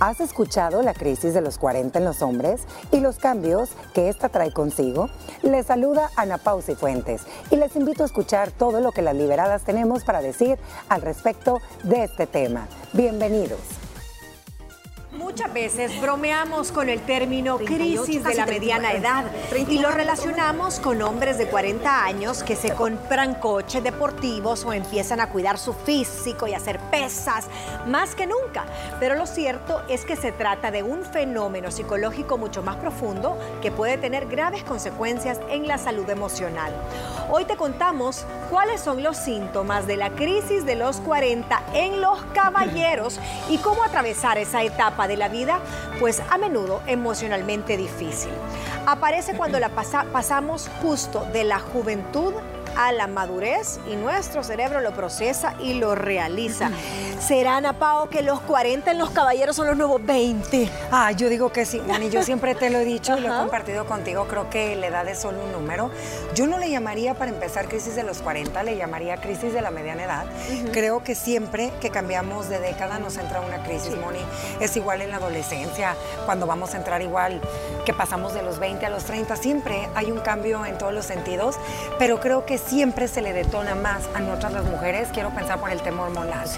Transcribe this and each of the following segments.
¿Has escuchado la crisis de los 40 en los hombres y los cambios que esta trae consigo? Les saluda Ana Pausi Fuentes y les invito a escuchar todo lo que las liberadas tenemos para decir al respecto de este tema. Bienvenidos. Muchas veces bromeamos con el término crisis de la mediana edad y lo relacionamos con hombres de 40 años que se compran coches deportivos o empiezan a cuidar su físico y hacer pesas más que nunca. Pero lo cierto es que se trata de un fenómeno psicológico mucho más profundo que puede tener graves consecuencias en la salud emocional. Hoy te contamos cuáles son los síntomas de la crisis de los 40 en los caballeros y cómo atravesar esa etapa de la vida, pues a menudo emocionalmente difícil. Aparece cuando la pasamos justo de la juventud a la madurez y nuestro cerebro lo procesa y lo realiza. ¿Será, Ana Pao, que los 40 en los caballeros son los nuevos 20? Ah, yo digo que sí, Dani, yo siempre te lo he dicho y lo he compartido contigo, creo que la edad es solo un número. Yo no le llamaría para empezar crisis de los 40, le llamaría crisis de la mediana edad. Creo que siempre que cambiamos de década nos entra una crisis, Moni. Es igual en la adolescencia, cuando vamos a entrar igual que pasamos de los 20 a los 30, siempre hay un cambio en todos los sentidos, pero creo que siempre se le detona más a nosotras las mujeres, quiero pensar por el tema hormonal.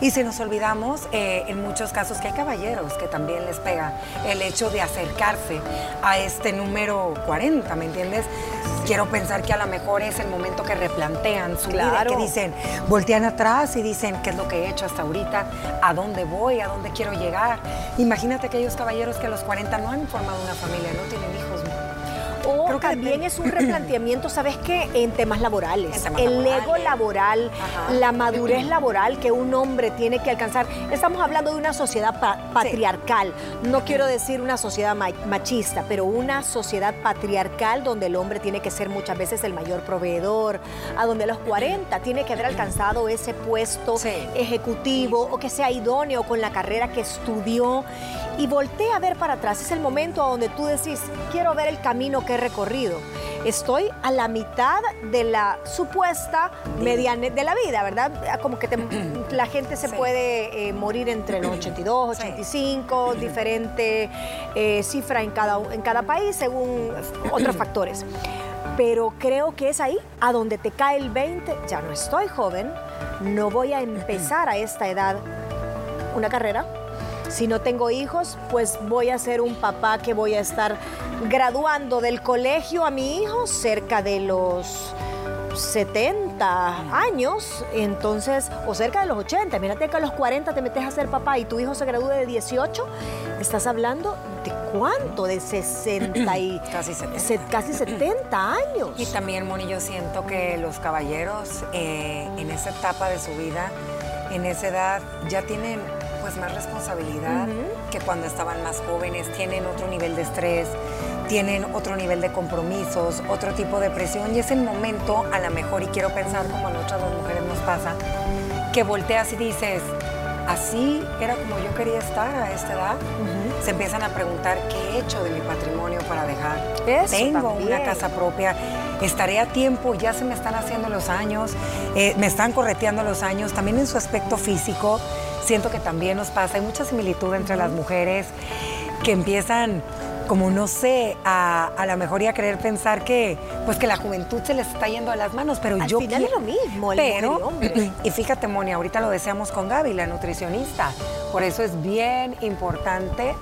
Y se nos olvidamos eh, en muchos casos que hay caballeros que también les pega el hecho de acercarse a este número 40, ¿me entiendes? Quiero pensar que a lo mejor es el momento que replantean su vida, que dicen, voltean atrás y dicen, ¿qué es lo que he hecho hasta ahorita? ¿A dónde voy? ¿A dónde quiero llegar? Imagínate aquellos caballeros que a los 40 no han formado una familia, no tienen hijos, o Creo que también es un replanteamiento, ¿sabes qué? En temas laborales. el ego laboral, la madurez laboral que un hombre tiene que alcanzar. Estamos hablando de una sociedad patriarcal. No quiero decir una sociedad machista, pero una sociedad patriarcal donde el hombre tiene que ser muchas veces el mayor proveedor, a donde a los 40 tiene que haber alcanzado ese puesto ejecutivo o que sea idóneo con la carrera que estudió y voltea a ver para atrás. Es el momento a donde tú decís, quiero ver el camino que he recorrido. Estoy a la mitad de la supuesta mediana de la vida, ¿verdad? Ah, como que la gente se puede eh, morir entre los 82, 85, diferente eh, cifra en cada, en cada país según otros factores. Pero creo que es ahí a donde te cae el 20, ya no estoy joven, no voy a empezar a esta edad una carrera, si no tengo hijos, pues voy a ser un papá que voy a estar graduando del colegio a mi hijo cerca de los 70 años, entonces, o cerca de los 80. Mírate que a los 40 te metes a ser papá y tu hijo se gradúe de 18, estás hablando de cuánto, de 60 y casi 70, casi 70 años. Y también, Moni, yo siento que los caballeros eh, en esa etapa de su vida, en esa edad, ya tienen pues más responsabilidad que cuando estaban más jóvenes, tienen otro nivel de estrés, tienen otro nivel de compromisos, otro tipo de presión y es el momento a lo mejor, y quiero pensar como a nosotras dos mujeres nos pasa, que volteas y dices, así era como yo quería estar a esta edad. Se empiezan a preguntar qué he hecho de mi patrimonio para dejar. Tengo una casa propia, estaré a tiempo, ya se me están haciendo los años, eh, me están correteando los años, también en su aspecto físico siento que también nos pasa, hay mucha similitud entre las mujeres que empiezan como no sé, a, a lo mejor a querer pensar que pues que la juventud se les está yendo a las manos, pero Al yo final es lo mismo, el pero hombre. y fíjate Moni, ahorita lo deseamos con Gaby, la nutricionista. Por eso es bien importante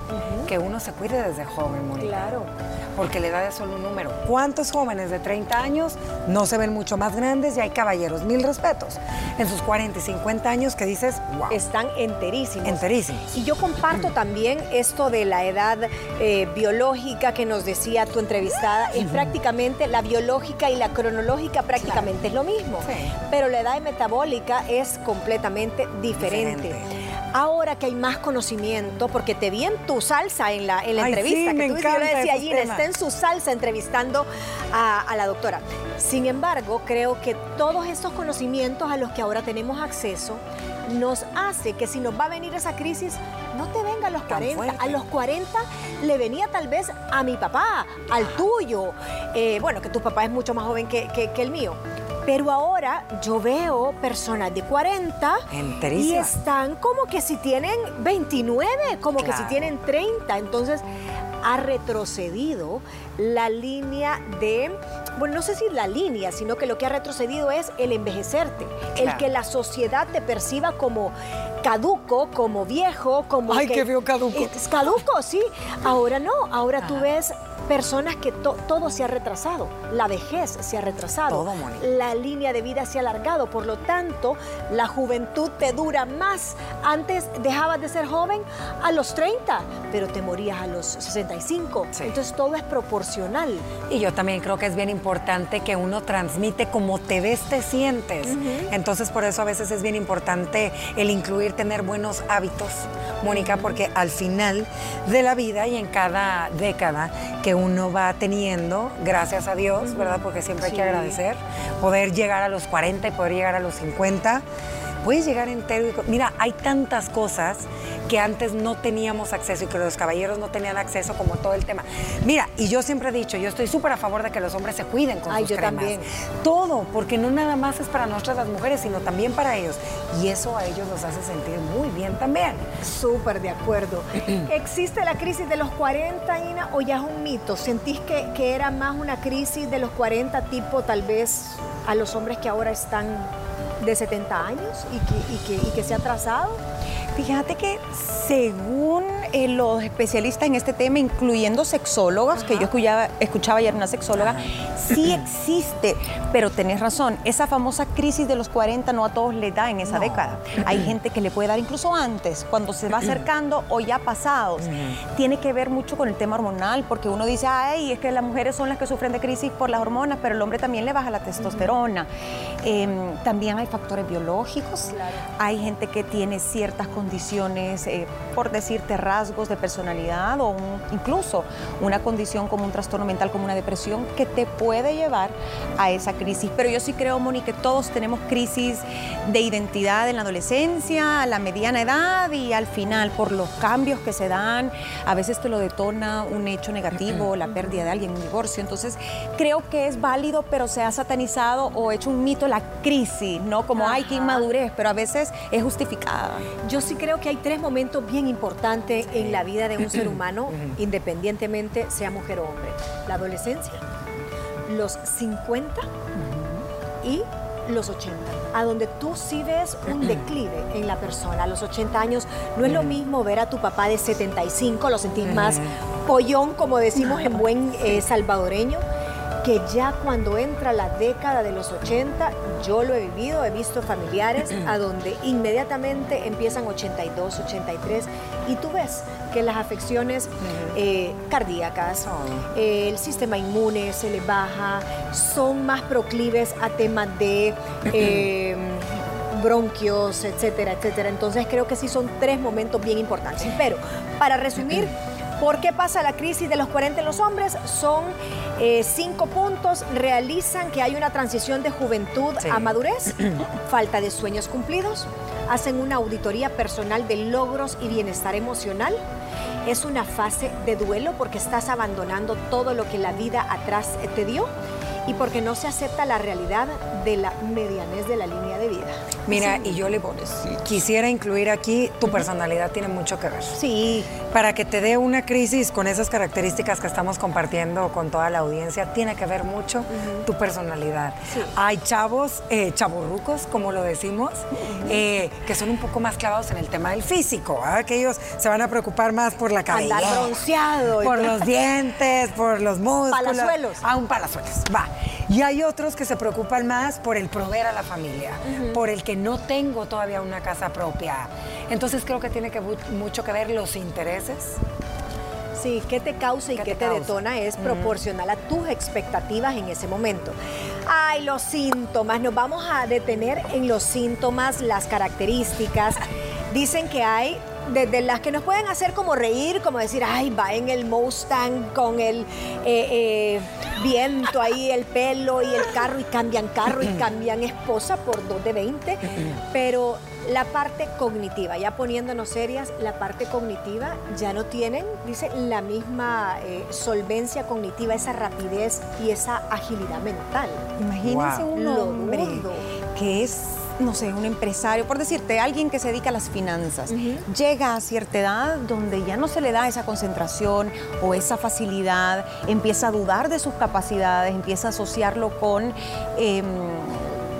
que uno se cuide desde joven, Moni. Claro porque la edad es solo un número. ¿Cuántos jóvenes de 30 años no se ven mucho más grandes y hay caballeros, mil respetos, en sus 40 y 50 años que dices, wow. Están enterísimos. Enterísimos. Y yo comparto también esto de la edad eh, biológica que nos decía tu entrevistada, es prácticamente la biológica y la cronológica prácticamente es lo mismo, pero la edad metabólica es completamente diferente ahora que hay más conocimiento, porque te vi en tu salsa en la, en la entrevista, que tú yo le decía, Gina, está en su salsa entrevistando a, a, la doctora. Sin embargo, creo que todos estos conocimientos a los que ahora tenemos acceso nos hace que si nos va a venir esa crisis, no te venga a los 40. A los 40 le venía tal vez a mi papá, al tuyo. Eh, bueno, que tu papá es mucho más joven que, que, que el mío Pero ahora yo veo personas de 40 y están como que si tienen 29, como que si tienen 30. Entonces ha retrocedido la línea de, bueno, no sé si la línea, sino que lo que ha retrocedido es el envejecerte, el que la sociedad te perciba como caduco, como viejo, como... Ay, que, veo caduco. Es caduco, sí. Ahora no, ahora tú ves personas que todo se ha retrasado, la vejez se ha retrasado, todo, la línea de vida se ha alargado, por lo tanto, la juventud te dura más. Antes dejabas de ser joven a los 30, pero te morías a los 65. Entonces todo es proporcional. Y yo también creo que es bien importante que uno transmite como te ves, te sientes. Entonces por eso a veces es bien importante el incluir tener buenos hábitos, Mónica, porque al final de la vida y en cada década que uno va teniendo, gracias a Dios, ¿verdad? Porque siempre hay que agradecer, poder llegar a los 40 y poder llegar a los 50 puedes llegar entero y... Mira, hay tantas cosas que antes no teníamos acceso y que los caballeros no tenían acceso como todo el tema. Mira, y yo siempre he dicho, yo estoy súper a favor de que los hombres se cuiden con Ay, sus yo También. Todo, porque no nada más es para nosotras las mujeres, sino también para ellos. Y eso a ellos los hace sentir muy bien también. Súper de acuerdo. ¿Existe la crisis de los 40, Ina, o ya es un mito? ¿Sentís que, que era más una crisis de los 40 tipo tal vez a los hombres que ahora están de 70 años y que, se ha trazado? Fíjate que según eh, los especialistas en este tema, incluyendo sexólogas, que yo escuchaba, escuchaba ayer una sexóloga, sí existe, pero tenés razón, esa famosa crisis de los 40 no a todos le da en esa década. Hay gente que le puede dar incluso antes, cuando se va acercando o ya pasados. Tiene que ver mucho con el tema hormonal, porque uno dice, ay, es que las mujeres son las que sufren de crisis por las hormonas, pero el hombre también le baja la testosterona. Em, también hay factores biológicos, hay gente que tiene ciertas condiciones, eh, por decirte, rasgos de personalidad o incluso una condición como un trastorno mental, como una depresión, que te puede llevar a esa crisis. Pero yo sí creo, Moni, que todos tenemos crisis de identidad en la adolescencia, a la mediana edad y al final, por los cambios que se dan, a veces te lo detona un hecho negativo, la pérdida de alguien, un divorcio. Entonces, creo que es válido, pero se ha satanizado o hecho un mito la crisis, ¿no? Como, hay que inmadurez, pero a veces es justificada. Yo sí creo que hay tres momentos bien importantes en la vida de un ser humano, independientemente sea mujer o hombre. La adolescencia, los 50 y los 80, a donde tú sí ves un declive en la persona. A los 80 años no es lo mismo ver a tu papá de 75, lo sentís más pollón, como decimos en buen eh, salvadoreño, que ya cuando entra la década de los 80, yo lo he vivido, he visto familiares a donde inmediatamente empiezan 82, 83 y tú ves que las afecciones eh, cardíacas, oh. eh, el sistema inmune se le baja, son más proclives a temas de... Eh, bronquios, etcétera, etcétera. Entonces creo que sí son tres momentos bien importantes. Pero para resumir, ¿Por qué pasa la crisis de los 40 en los hombres? Son eh, cinco puntos. Realizan que hay una transición de juventud a madurez, falta de sueños cumplidos, hacen una auditoría personal de logros y bienestar emocional. Es una fase de duelo porque estás abandonando todo lo que la vida atrás te dio y porque no se acepta la realidad de la medianez de la línea de vida. Mira, y yo le quisiera incluir aquí, tu personalidad tiene mucho que ver. Sí. Para que te dé una crisis con esas características que estamos compartiendo con toda la audiencia, tiene que ver mucho tu personalidad. Hay chavos, eh, chavorrucos, como lo decimos, eh, que son un poco más clavados en el tema del físico, que ellos se van a preocupar más por la cabeza. Andar bronceado. Por los dientes, por los músculos. Palazuelos. Ah, un palazuelos, va. Y hay otros que se preocupan más por el proveer a la familia, por el que no tengo todavía una casa propia. Entonces creo que tiene que mucho que ver los intereses. Sí, qué te causa y qué, te, detona es proporcional a tus expectativas en ese momento. Ay, los síntomas, nos vamos a detener en los síntomas, las características. Dicen que hay desde las que nos pueden hacer como reír, como decir, ay, va en el Mustang con el eh, eh, viento ahí, el pelo y el carro, y cambian carro y cambian esposa por dos de 20. Pero La parte cognitiva, ya poniéndonos serias, la parte cognitiva ya no tienen, dice, la misma eh, solvencia cognitiva, esa rapidez y esa agilidad mental. Imagínense un hombre que es no sé, un empresario, por decirte, alguien que se dedica a las finanzas, llega a cierta edad donde ya no se le da esa concentración o esa facilidad, empieza a dudar de sus capacidades, empieza a asociarlo con em,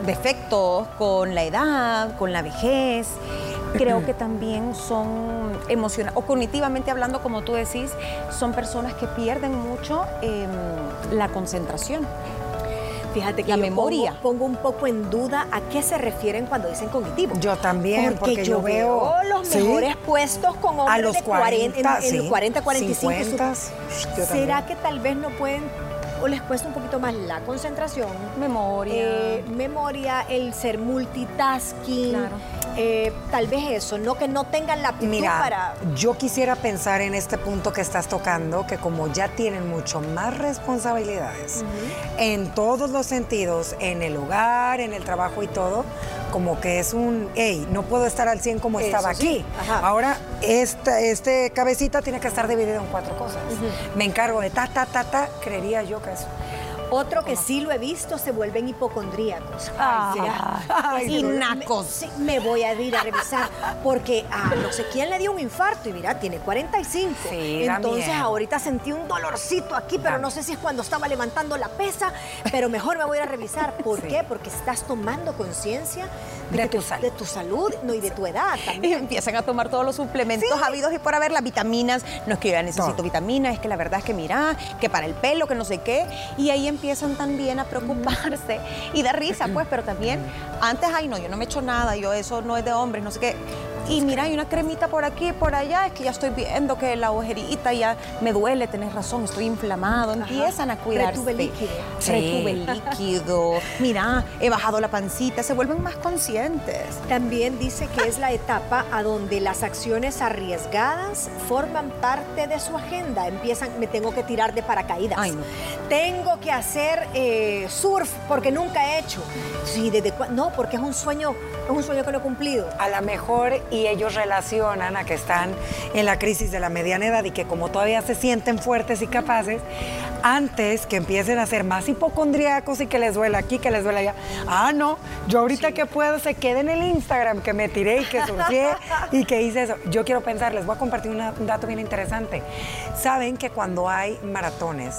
defectos, con la edad, con la vejez. Creo que también son emocionales, o cognitivamente hablando, como tú decís, son personas que pierden mucho em, la concentración. Fíjate que la memoria. Pongo, un poco en duda a qué se refieren cuando dicen cognitivo. Yo también, porque, yo, veo los mejores puestos con hombres a los de 40, en, 40, 45. 50, ¿Será que tal vez no pueden o les cuesta un poquito más la concentración, memoria, eh, memoria, el ser multitasking, eh, tal vez eso, no que no tengan la aptitud Mira, para. Yo quisiera pensar en este punto que estás tocando, que como ya tienen mucho más responsabilidades en todos los sentidos, en el hogar, en el trabajo y todo, como que es un, hey, no puedo estar al 100 como estaba aquí. Ahora, esta este cabecita tiene que estar dividida en cuatro cosas. Me encargo de ta, ta, ta, ta, creería yo que eso. Otro que sí lo he visto, se vuelven hipocondríacos. Ay, nacos. Me, voy a ir a revisar porque a no sé quién le dio un infarto y mira, tiene 45. Entonces ahorita sentí un dolorcito aquí, pero no sé si es cuando estaba levantando la pesa, pero mejor me voy a revisar. ¿Por qué? Porque estás tomando conciencia de, tu, salud. de tu salud no, y de tu edad también. Y empiezan a tomar todos los suplementos habidos y por haber las vitaminas. No es que yo ya necesito vitaminas, es que la verdad es que mira, que para el pelo, que no sé qué. Y ahí empiezan también a preocuparse y da risa, pues, pero también antes, ay, no, yo no me echo nada, yo eso no es de hombres, no sé qué. Y mira, hay una cremita por aquí, por allá, es que ya estoy viendo que la ojerita ya me duele, tenés razón, estoy inflamado. Empiezan a cuidarse. Retube líquido. Retube líquido. Mira, he bajado la pancita, se vuelven más conscientes. También dice que es la etapa a donde las acciones arriesgadas forman parte de su agenda. Empiezan, me tengo que tirar de paracaídas. Ay, no. Tengo que hacer eh, surf porque nunca he hecho. Sí, desde no, porque es un sueño, es un sueño que no he cumplido. A lo mejor y ellos relacionan a que están en la crisis de la mediana edad y que como todavía se sienten fuertes y capaces, antes que empiecen a ser más hipocondríacos y que les duela aquí, que les duela allá. Ah, no, yo ahorita que puedo se quede en el Instagram que me tiré y que surgié y que hice eso. Yo quiero pensar, les voy a compartir un dato bien interesante. Saben que cuando hay maratones,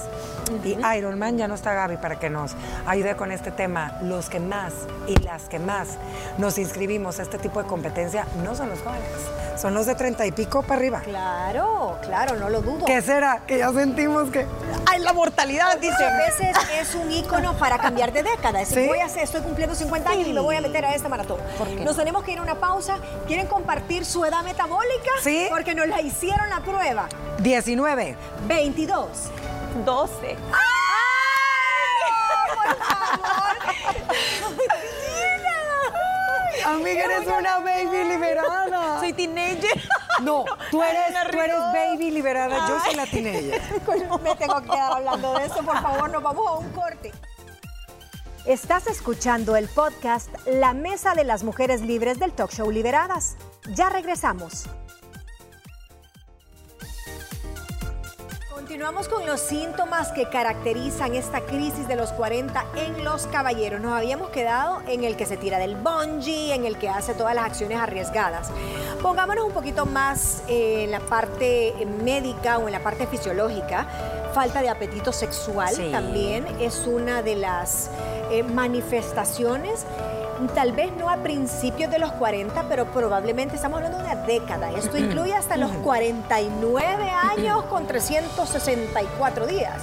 y Ironman ya no está Gaby para que nos ayude con este tema, los que más y las que más nos inscribimos a este tipo de competencia no son los jóvenes, son los de treinta y pico para arriba. Claro, claro, no lo dudo. ¿Qué será? Que ya sentimos que hay la mortalidad, dice. A veces es un ícono para cambiar de década. ¿Sí? voy a hacer, estoy cumpliendo 50 años y me voy a meter a esta maratón. Nos tenemos que ir a una pausa. ¿Quieren compartir su edad metabólica? Sí. Porque nos la hicieron la prueba. 19. 22. 12. ¡Ay! ¡Por favor! Amiga, eres una baby liberada. Soy teenager. No, tú eres, tú eres baby liberada, yo soy la teenager. Me tengo que quedar hablando de eso, por favor, nos vamos a un corte. Estás escuchando el podcast La Mesa de las Mujeres Libres del Talk Show Liberadas. Ya regresamos. Continuamos con los síntomas que caracterizan esta crisis de los 40 en los caballeros. Nos habíamos quedado en el que se tira del bungee, en el que hace todas las acciones arriesgadas. Pongámonos un poquito más en la parte médica o en la parte fisiológica. Falta de apetito sexual también es una de las eh, manifestaciones tal vez no a principios de los 40, pero probablemente estamos hablando de una década. Esto incluye hasta los 49 años con 364 días.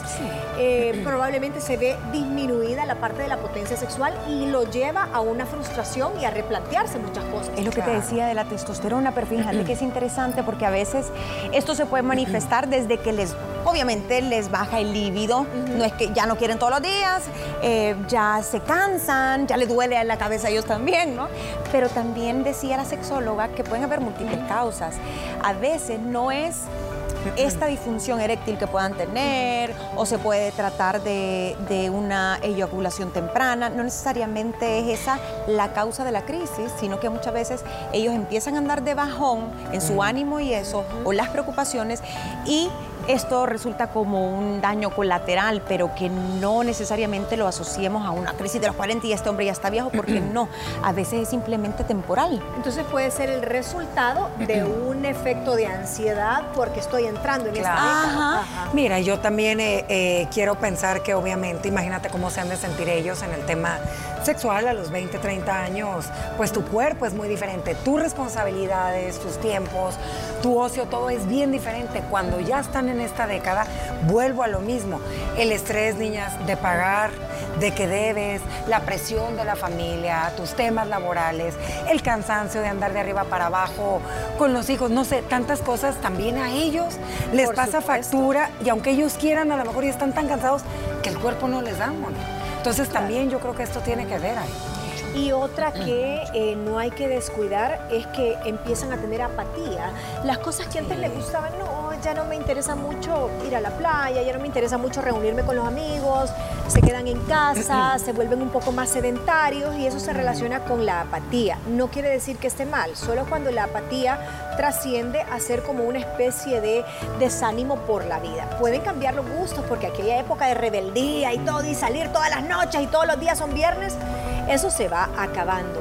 Eh, probablemente se ve disminuida la parte de la potencia sexual y lo lleva a una frustración y a replantearse muchas cosas. Es lo que te decía de la testosterona, pero fíjate que es interesante porque a veces esto se puede manifestar desde que les, obviamente les baja el líbido, no es que ya no quieren todos los días, eh, ya se cansan, ya le duele la cabeza a ellos también, ¿no? Pero también decía la sexóloga que pueden haber múltiples causas. A veces no es esta disfunción eréctil que puedan tener o se puede tratar de, de una eyaculación temprana. No necesariamente es esa la causa de la crisis, sino que muchas veces ellos empiezan a andar de bajón en su ánimo y eso, o las preocupaciones, y esto resulta como un daño colateral, pero que no necesariamente lo asociemos a una crisis de los 40 y este hombre ya está viejo, porque no, a veces es simplemente temporal. Entonces puede ser el resultado de un efecto de ansiedad porque estoy entrando en esta década. Mira, yo también eh, eh, quiero pensar que obviamente, imagínate cómo se han de sentir ellos en el tema sexual a los 20, 30 años, pues tu cuerpo es muy diferente, tus responsabilidades, tus tiempos, tu ocio, todo es bien diferente. Cuando ya están en esta década, vuelvo a lo mismo. El estrés, niñas, de pagar, de que debes, la presión de la familia, tus temas laborales, el cansancio de andar de arriba para abajo con los hijos, no sé, tantas cosas también a ellos les pasa factura y aunque ellos quieran, a lo mejor ya están tan cansados que el cuerpo no les da, amor. Entonces también yo creo que esto tiene que ver ahí. Y otra que eh, no hay que descuidar es que empiezan a tener apatía. Las cosas que antes les gustaban, no, ya no me interesa mucho ir a la playa, ya no me interesa mucho reunirme con los amigos, se quedan en casa, se vuelven un poco más sedentarios y eso se relaciona con la apatía. No quiere decir que esté mal, solo cuando la apatía trasciende a ser como una especie de desánimo por la vida. Pueden cambiar los gustos porque aquella época de rebeldía y todo y salir todas las noches y todos los días son viernes, eso se va acabando.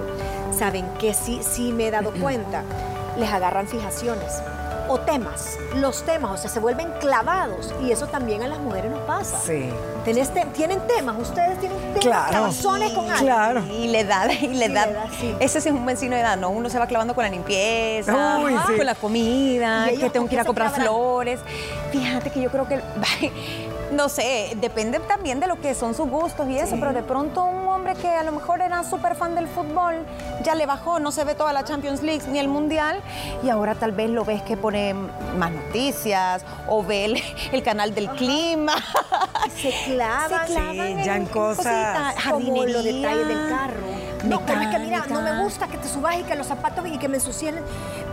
¿Saben que sí, sí me he dado cuenta? Les agarran fijaciones o temas, los temas, o sea, se vuelven clavados y eso también a las mujeres nos pasa. Sí. tienen temas, ustedes tienen temas, claro. con algo. Claro. Y la edad, y la edad. Ese es un buen signo de edad, ¿no? Uno se va clavando con la limpieza, con la comida, que tengo que ir a comprar flores. Fíjate que yo creo que no sé, depende también de lo que son sus gustos y eso, pero de pronto un hombre que a lo mejor era súper fan del fútbol, ya le bajó, no se ve toda la Champions League ni el Mundial, y ahora tal vez lo ves que pone más noticias o ve el, canal del clima. Se clavan, se clavan ya en, cosas. como los detalles del carro. No, pero es que mira, no me gusta que te subas y que los zapatos y que me ensucien.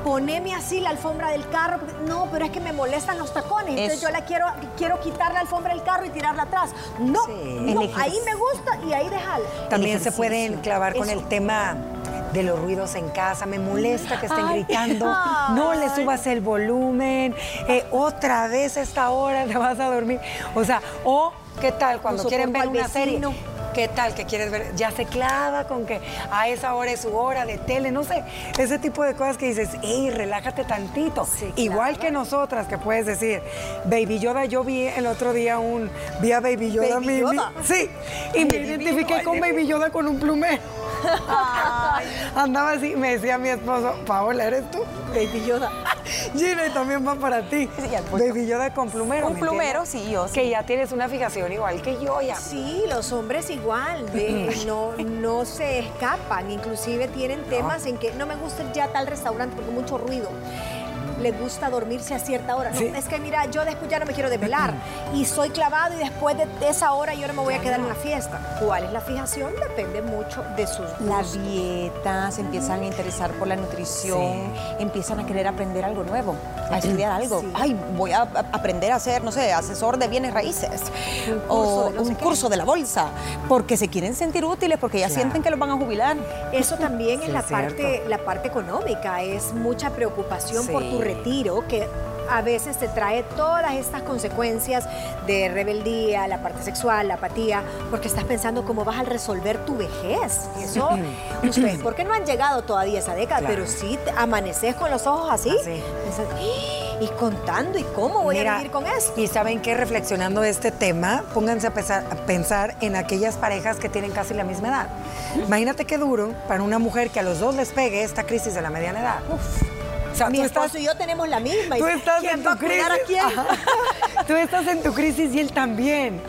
Poneme así la alfombra del carro. No, pero es que me molestan los tacones. Entonces yo la quiero, quiero quitar la alfombra del carro y tirarla atrás. No, ahí me gusta y ahí déjala. También se pueden clavar con el tema de los ruidos en casa, me molesta que estén gritando, no le subas el volumen, eh, otra vez a esta hora te vas a dormir. O sea, o qué tal cuando quieren ver una serie ¿Qué tal que quieres ver? Ya se clava con que a esa hora es su hora de tele, no sé, ese tipo de cosas que dices, ¡ey, relájate tantito! Igual que nosotras, que puedes decir, Baby Yoda, yo vi el otro día un, vi a Baby Yoda, Baby Yoda. sí, y me identifiqué con Baby Yoda con un plumero. Andaba así, me decía mi esposo, Paola, ¿eres tú? Baby Yoda. Gina, y también va para ti. Baby Yoda con plumero. Un plumero, sí, yo. Que ya tienes una fijación igual que yo ya. Sí, los hombres igual, no, no se escapan, inclusive tienen temas en que no me gusta ya tal restaurante porque mucho ruido le gusta dormirse a cierta hora. No, es que mira, yo después ya no me quiero desvelar. Y soy clavado y después de esa hora yo no me voy a quedar en la fiesta. ¿Cuál es la fijación? Depende mucho de sus La dieta, se empiezan a interesar por la nutrición, empiezan a querer aprender algo nuevo, a estudiar algo. Ay, voy a aprender a ser, no sé, asesor de bienes raíces o un curso de la bolsa, porque se quieren sentir útiles, porque ya sienten que los van a jubilar. Eso también es la parte, la parte económica, es mucha preocupación por tu retiro que a veces te trae todas estas consecuencias de rebeldía, la parte sexual, la apatía, porque estás pensando cómo vas a resolver tu vejez. Eso, ustedes, porque no han llegado todavía a esa década, pero sí amaneces con los ojos así, ¡Ah! y contando, ¿y cómo voy a vivir con eso? Y saben que reflexionando este tema, pónganse a pensar, en aquellas parejas que tienen casi la misma edad. Imagínate qué duro para una mujer que a los dos les pegue esta crisis de la mediana edad. Mi esposo y yo tenemos la misma. Tú estás en tu crisis. A quién? tú estás en tu crisis y él también.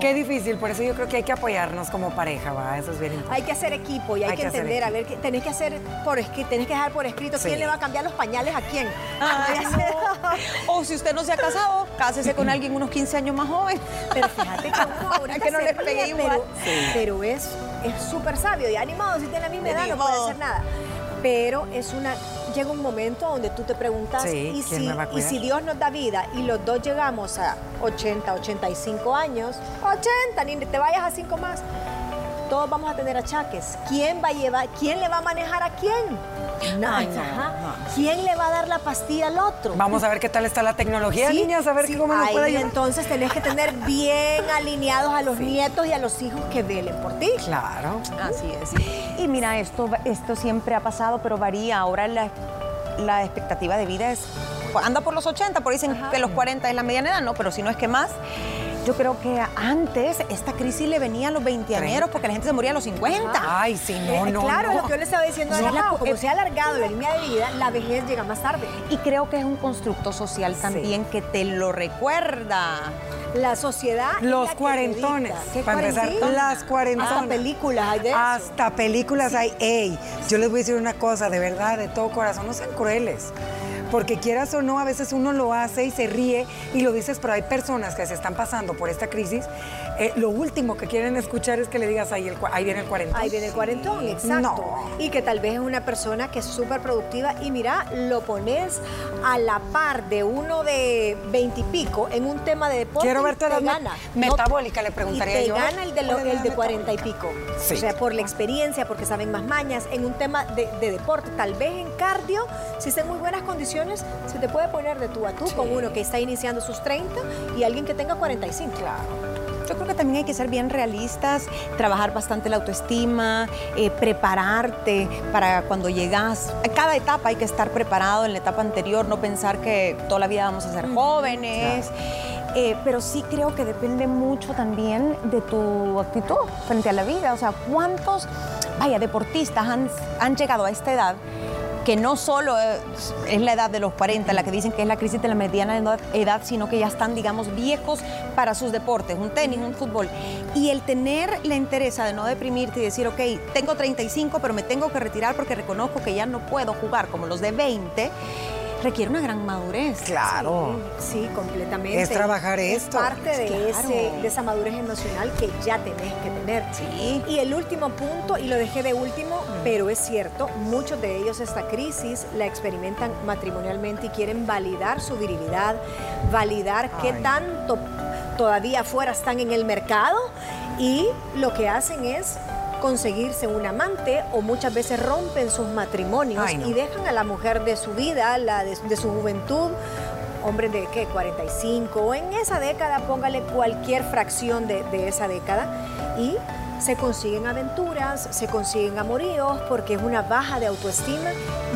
Qué difícil, por eso yo creo que hay que apoyarnos como pareja, va, eso es bien importante. Hay que hacer equipo y hay, que, entender, a ver, tenés que hacer por escrito, tenés que dejar por escrito quién le va a cambiar los pañales a quién. o si usted no se ha casado, cásese con alguien unos 15 años más joven. Pero fíjate que uno que no le pegue igual. Pero, es súper sabio y animado, si tiene la misma edad no puede hacer nada pero es una llega un momento donde tú te preguntas, ¿y, si, ¿y si Dios nos da vida y los dos llegamos a 80, 85 años, 80, ni te vayas a 5 más, todos vamos a tener achaques. ¿Quién va a llevar, quién le va a manejar a quién? ¿Quién le va a dar la pastilla al otro? Vamos a ver qué tal está la tecnología, niñas, a ver cómo nos puede ayudar. entonces tenés que tener bien alineados a los nietos y a los hijos que velen por ti. Claro. Así es. Y mira, esto, esto siempre ha pasado, pero varía. Ahora la, la expectativa de vida es anda por los 80, por dicen que los 40 es la mediana edad, no, pero si no es que más. Yo creo que antes esta crisis le venía a los veinteañeros porque la gente se moría a los 50. Ay, sí, no, eh, no. Claro, lo que yo le estaba diciendo no, la, como se ha alargado la línea de vida, la vejez llega más tarde. Y creo que es un constructo social también que te lo recuerda. La sociedad. Los cuarentones. Para empezar, las cuarentonas. Hasta películas hay de eso. Hasta películas hay. Ey, yo les voy a decir una cosa, de verdad, de todo corazón, no sean crueles porque quieras o no, a veces uno lo hace y se ríe y lo dices, pero hay personas que se están pasando por esta crisis. Eh, lo último que quieren escuchar es que le digas, ahí, el, ahí viene el cuarentón. Ahí viene el cuarentón, exacto. Y que tal vez es una persona que es súper productiva y mira, lo pones a la par de uno de veintipico en un tema de deporte. Quiero verte la gana. Metabólica, le preguntaría y te gana el de, el de cuarenta y pico. O sea, por la experiencia, porque saben más mañas. En un tema de, de deporte, tal vez en cardio, si está en muy buenas condiciones se te puede poner de tú a tú con uno que está iniciando sus 30 y alguien que tenga 45. Claro. Yo creo que también hay que ser bien realistas, trabajar bastante la autoestima, eh, prepararte para cuando llegas. En cada etapa hay que estar preparado en la etapa anterior, no pensar que toda la vida vamos a ser jóvenes. Eh, pero sí creo que depende mucho también de tu actitud frente a la vida. O sea, ¿cuántos, vaya, deportistas han, han llegado a esta edad que no solo es la edad de los 40, la que dicen que es la crisis de la mediana edad, sino que ya están, digamos, viejos para sus deportes, un tenis, un fútbol. Y el tener la interés de no deprimirte y decir, ok, tengo 35, pero me tengo que retirar porque reconozco que ya no puedo jugar como los de 20 requiere una gran madurez. Claro. Sí, completamente. Es trabajar esto. Es parte de, ese, de esa madurez emocional que ya tenés que tener. Sí. Y el último punto, y lo dejé de último, mm. pero es cierto, muchos de ellos esta crisis la experimentan matrimonialmente y quieren validar su virilidad, validar qué tanto todavía afuera están en el mercado y lo que hacen es conseguirse un amante o muchas veces rompen sus matrimonios y dejan a la mujer de su vida, la de, su juventud, hombre de qué, 45 o en esa década, póngale cualquier fracción de, de esa década y se consiguen aventuras, se consiguen amoríos, porque es una baja de autoestima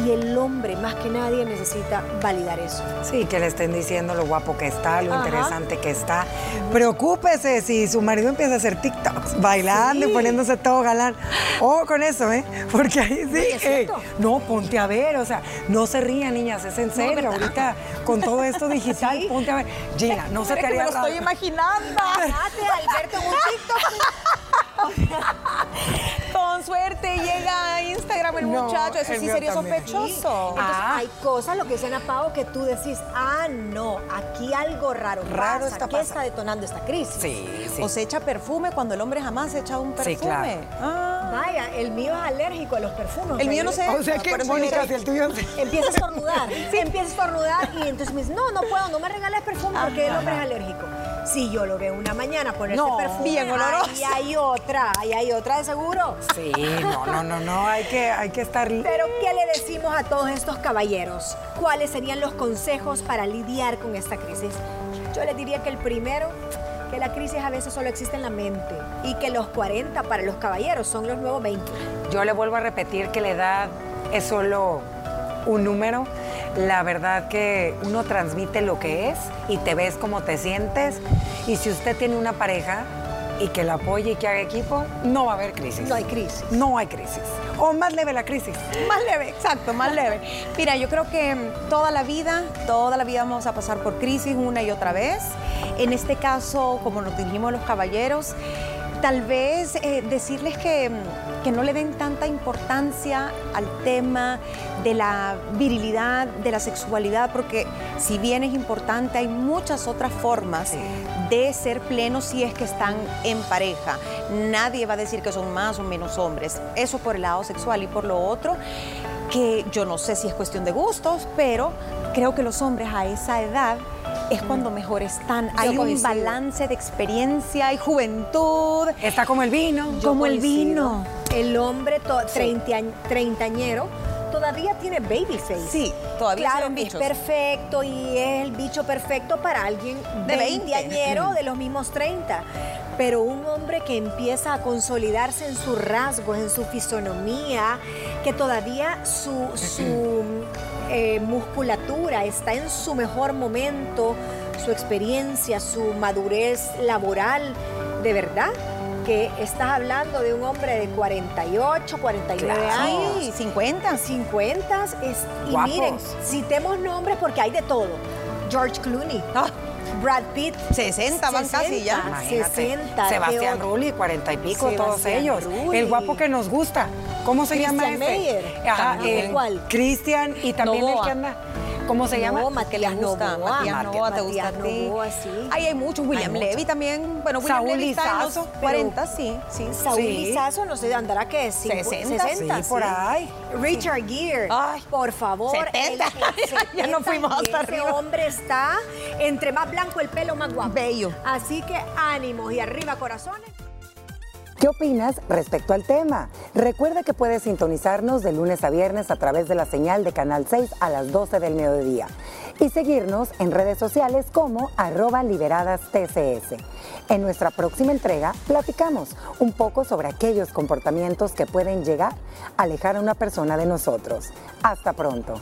y el hombre más que nadie necesita validar eso. Sí, que le estén diciendo lo guapo que está, lo interesante que está. Preocúpese si su marido empieza a hacer TikToks, bailando y poniéndose todo galán. Ojo con eso, ¿eh? Porque ahí sí. no, ponte a ver, o sea, no se rían, niñas, es en serio. Ahorita con todo esto digital, ponte a ver. Gina, no se te haría me lo estoy imaginando. Alberto, un TikTok. Con suerte llega a Instagram el muchacho, eso sí sería sospechoso. Ah. hay cosas, lo que dicen a Pau, que tú decís, ah, no, aquí algo raro, raro está ¿Qué está detonando esta crisis? Sí, sí. O se echa perfume cuando el hombre jamás se echa un perfume. Ah. Vaya, el mío es alérgico a los perfumes. El mío no se O sea que, Mónica, si el tuyo... Empieza a estornudar, sí. empieza a estornudar y entonces me dice, no, no puedo, no me regales perfume porque el hombre es alérgico. Si yo lo veo una mañana ponerse no, perfume, bien oloroso. ahí hay otra, ahí hay otra de seguro. Sí, no, no, no, no, hay que, hay que estar... Pero, ¿qué le decimos a todos estos caballeros? ¿Cuáles serían los consejos para lidiar con esta crisis? Yo les diría que el primero, que la crisis a veces solo existe en la mente y que los 40 para los caballeros son los nuevos 20. Yo le vuelvo a repetir que la edad es solo un número la verdad que uno transmite lo que es y te ves como te sientes. Y si usted tiene una pareja y que la apoye y que haga equipo, no va a haber crisis. No hay crisis. No hay crisis. O más leve la crisis. Más leve, exacto, más leve. Mira, yo creo que toda la vida, toda la vida vamos a pasar por crisis una y otra vez. En este caso, como nos dijimos los caballeros, tal vez eh, decirles que, que, no le den tanta importancia al tema de la virilidad, de la sexualidad, porque si bien es importante, hay muchas otras formas de ser plenos si es que están en pareja. Nadie va a decir que son más o menos hombres. Eso por el lado sexual y por lo otro que yo no sé si es cuestión de gustos, pero creo que los hombres a esa edad es cuando mejor están. Hay un balance de experiencia y juventud. Está como el vino. como el vino. El hombre treintañero todavía tiene baby face. Sí, todavía claro, es perfecto y es el bicho perfecto para alguien de 20 añero de los mismos 30. Pero un hombre que empieza a consolidarse en sus rasgos, en su fisonomía, que todavía su, eh, musculatura está en su mejor momento, su experiencia, su madurez laboral, de verdad que estás hablando de un hombre de 48, 49 años. Sí, 50. 50. Es, y miren, citemos nombres porque hay de todo. George Clooney. Ah. Brad Pitt. 60 van casi ya. 60. Sebastián Rulli, 40 y pico, todos ellos. El guapo que nos gusta. ¿Cómo se llama ese? Meyer. ¿Cuál? Cristian y también el que anda ¿Cómo se llama? Matías Novoa. Matías Novoa, ¿te gusta a ti? Ahí hay muchos. William Levy también. Bueno, William Saúl Levy está en los 40, sí. sí. Saúl Lizazo, no sé, andará que 60, 60 sí, por ahí. Richard Gere, Ay, por favor. 70. ya no fuimos hasta arriba. Ese hombre está, entre más blanco el pelo, más guapo. Bello. Así que ánimos y arriba corazones. ¿Qué opinas respecto al tema? Recuerda que puedes sintonizarnos de lunes a viernes a través de la señal de Canal 6 a las 12 del mediodía y seguirnos en redes sociales como arroba liberadas TCS. En nuestra próxima entrega platicamos un poco sobre aquellos comportamientos que pueden llegar a alejar a una persona de nosotros. Hasta pronto.